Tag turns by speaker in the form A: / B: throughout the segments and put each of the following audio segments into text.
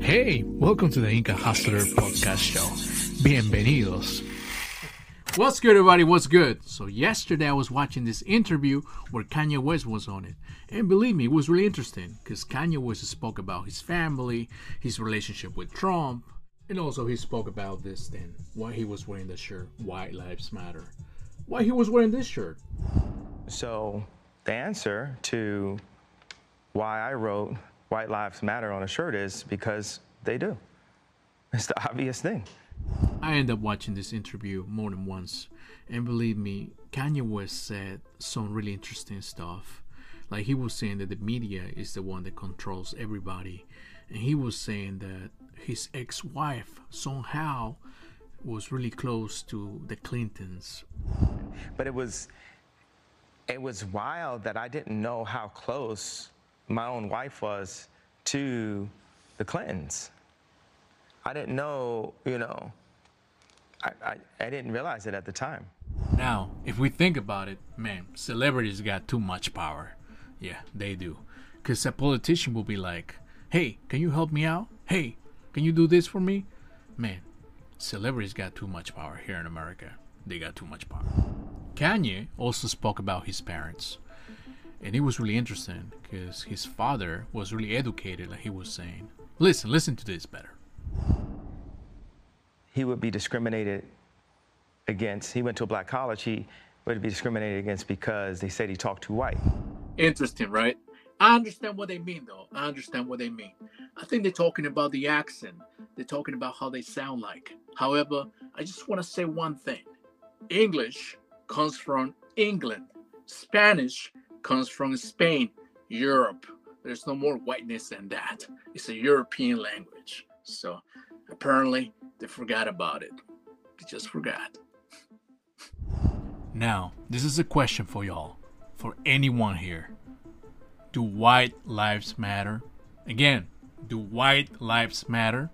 A: Hey, welcome to the Inka Hustler podcast show. Bienvenidos. What's good, everybody? What's good? So, yesterday I was watching this interview where Kanye West was on it. And believe me, it was really interesting because Kanye West spoke about his family, his relationship with Trump, and also he spoke about this thing why he was wearing the shirt, White Lives Matter. Why he was wearing this shirt.
B: So, the answer to why I wrote White Lives Matter on a shirt is because they do. It's the obvious thing.
A: I end up watching this interview more than once, and believe me, Kanye West said some really interesting stuff. Like he was saying that the media is the one that controls everybody, and he was saying that his ex-wife somehow was really close to the Clintons.
B: But it was it was wild that I didn't know how close my own wife was to the Clintons. I didn't know, you know, I, I, I didn't realize it at the time.
A: Now, if we think about it, man, celebrities got too much power. Yeah, they do. Because a politician will be like, hey, can you help me out? Hey, can you do this for me? Man, celebrities got too much power here in America. They got too much power. Kanye also spoke about his parents. And it was really interesting because his father was really educated, like he was saying. Listen, listen to this better.
B: He would be discriminated against. He went to a black college. He would be discriminated against because they said he talked too white.
A: Interesting, right? I understand what they mean, though. I understand what they mean. I think they're talking about the accent. They're talking about how they sound like. However, I just want to say one thing English comes from England, Spanish comes from Spain, Europe. There's no more whiteness than that. It's a European language. So apparently they forgot about it. They just forgot. Now, this is a question for y'all, for anyone here. Do white lives matter? Again, do white lives matter?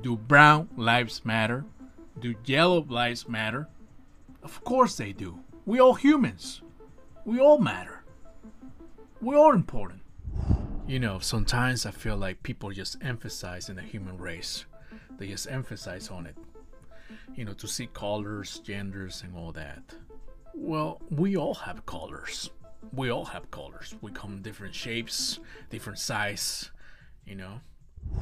A: Do brown lives matter? Do yellow lives matter? Of course they do. We all humans. We all matter. We all important. You know, sometimes I feel like people just emphasize in the human race. They just emphasize on it. You know, to see colors, genders, and all that. Well, we all have colors. We all have colors. We come in different shapes, different size, you know.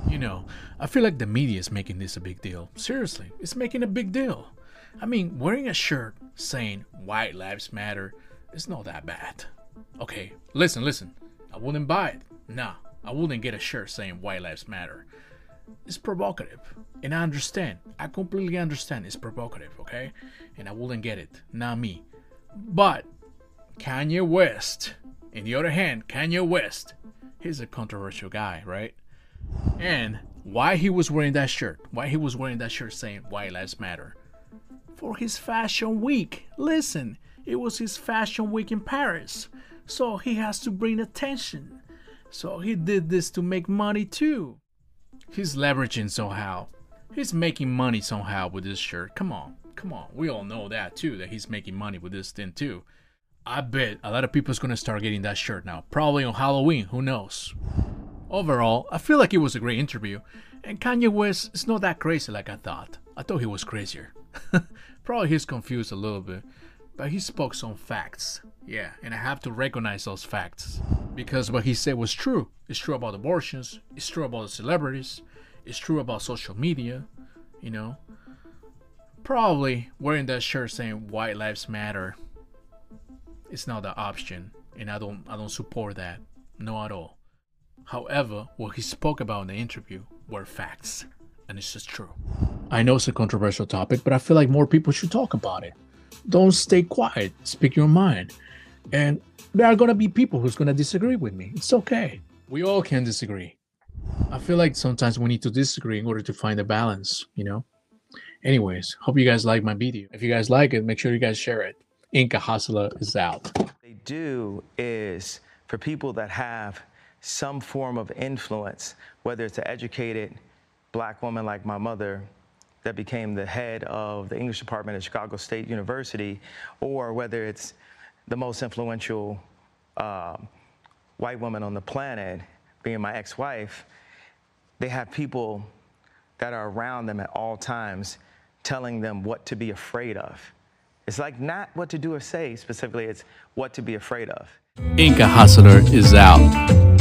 A: You know, I feel like the media is making this a big deal. Seriously, it's making a big deal. I mean, wearing a shirt saying White Lives Matter is not that bad. Okay, listen, listen. I wouldn't buy it. Nah, I wouldn't get a shirt saying White Lives Matter. It's provocative. And I understand. I completely understand it's provocative, okay? And I wouldn't get it. Not me. But Kanye West, in the other hand, Kanye West, he's a controversial guy, right? And why he was wearing that shirt, why he was wearing that shirt saying White Lives Matter. For his fashion week. Listen, it was his fashion week in Paris. So he has to bring attention. So he did this to make money too. He's leveraging somehow. He's making money somehow with this shirt. Come on, come on. We all know that too, that he's making money with this thing too. I bet a lot of people's gonna start getting that shirt now. Probably on Halloween, who knows? Overall, I feel like it was a great interview, and Kanye West is not that crazy like I thought. I thought he was crazier. Probably he's confused a little bit, but he spoke some facts. Yeah, and I have to recognize those facts. Because what he said was true. It's true about abortions, it's true about the celebrities, it's true about social media, you know. Probably wearing that shirt saying white lives matter is not the option, and I don't I don't support that. No at all. However, what he spoke about in the interview were facts, and it's just true. I know it's a controversial topic, but I feel like more people should talk about it. Don't stay quiet. Speak your mind. And there are going to be people who's going to disagree with me. It's okay. We all can disagree. I feel like sometimes we need to disagree in order to find a balance, you know? Anyways, hope you guys like my video. If you guys like it, make sure you guys share it. Inka Hustler is out.
B: They do is for people that have some form of influence, whether it's an educated black woman like my mother that became the head of the English department at Chicago State University, or whether it's the most influential uh, white woman on the planet, being my ex-wife, they have people that are around them at all times telling them what to be afraid of. It's like not what to do or say specifically, it's what to be afraid of.
A: Inka Hustler is out.